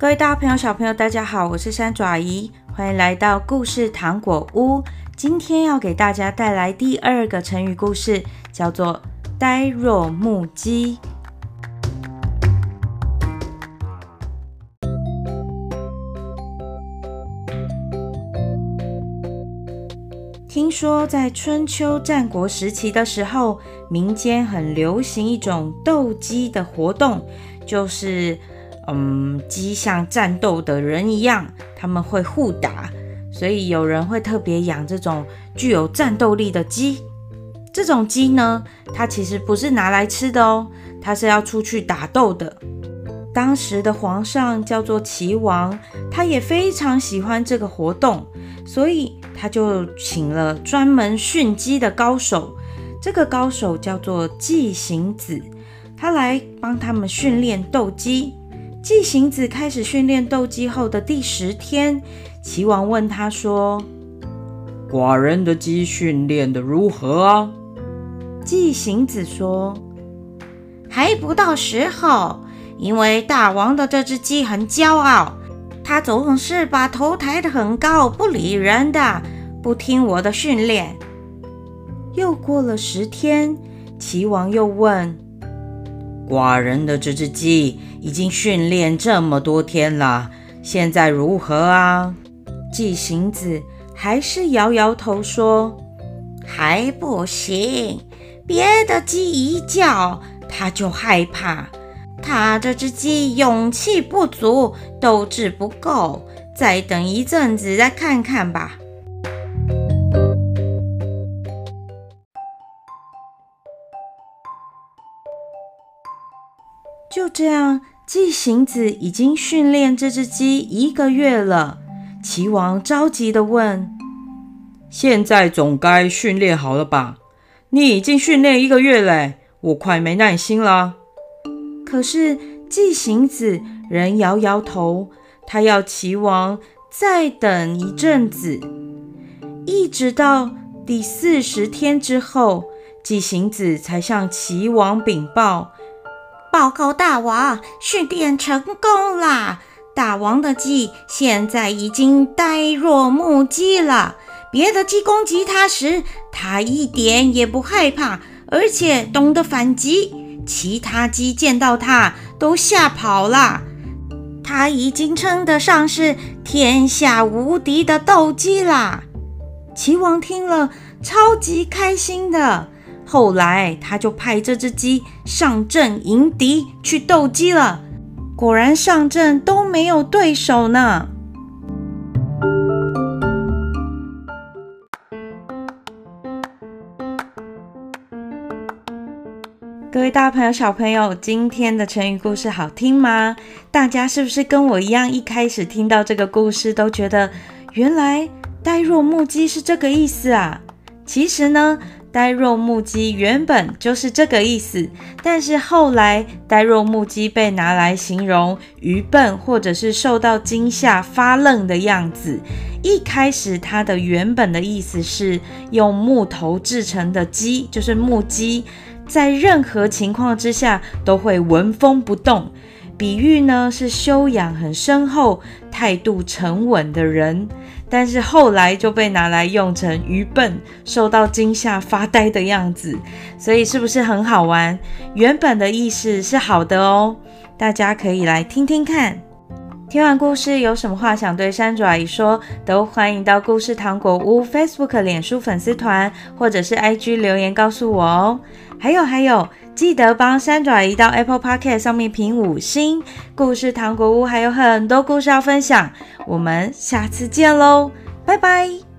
各位大朋友、小朋友，大家好，我是山爪姨，欢迎来到故事糖果屋。今天要给大家带来第二个成语故事，叫做“呆若木鸡”。听说在春秋战国时期的时候，民间很流行一种斗鸡的活动，就是，嗯，鸡像战斗的人一样，他们会互打，所以有人会特别养这种具有战斗力的鸡。这种鸡呢，它其实不是拿来吃的哦，它是要出去打斗的。当时的皇上叫做齐王，他也非常喜欢这个活动，所以他就请了专门训鸡的高手。这个高手叫做季行子，他来帮他们训练斗鸡。季行子开始训练斗鸡后的第十天，齐王问他说：“寡人的鸡训练的如何啊？”季行子说：“还不到时候。”因为大王的这只鸡很骄傲，它总是把头抬得很高，不理人的，不听我的训练。又过了十天，齐王又问：“寡人的这只鸡已经训练这么多天了，现在如何啊？”季行子还是摇摇头说：“还不行，别的鸡一叫，它就害怕。”他这只鸡勇气不足，斗志不够，再等一阵子再看看吧。就这样，季行子已经训练这只鸡一个月了。齐王着急地问：“现在总该训练好了吧？你已经训练一个月了，我快没耐心了。”可是季行子仍摇摇头，他要齐王再等一阵子，一直到第四十天之后，季行子才向齐王禀报：“报告大王，训练成功啦！大王的鸡现在已经呆若木鸡了，别的鸡攻击它时，它一点也不害怕，而且懂得反击。”其他鸡见到它都吓跑了，它已经称得上是天下无敌的斗鸡啦！齐王听了超级开心的，后来他就派这只鸡上阵迎敌去斗鸡了，果然上阵都没有对手呢。各位大朋友、小朋友，今天的成语故事好听吗？大家是不是跟我一样，一开始听到这个故事都觉得原来“呆若木鸡”是这个意思啊？其实呢，“呆若木鸡”原本就是这个意思，但是后来“呆若木鸡”被拿来形容愚笨或者是受到惊吓发愣的样子。一开始它的原本的意思是用木头制成的鸡，就是木鸡。在任何情况之下都会纹风不动，比喻呢是修养很深厚、态度沉稳的人。但是后来就被拿来用成愚笨、受到惊吓发呆的样子，所以是不是很好玩？原本的意思是好的哦，大家可以来听听看。听完故事有什么话想对山爪阿姨说，都欢迎到故事糖果屋 Facebook、脸书粉丝团或者是 IG 留言告诉我哦。还有还有，记得帮三爪鱼到 Apple Podcast 上面评五星。故事糖果屋还有很多故事要分享，我们下次见喽，拜拜。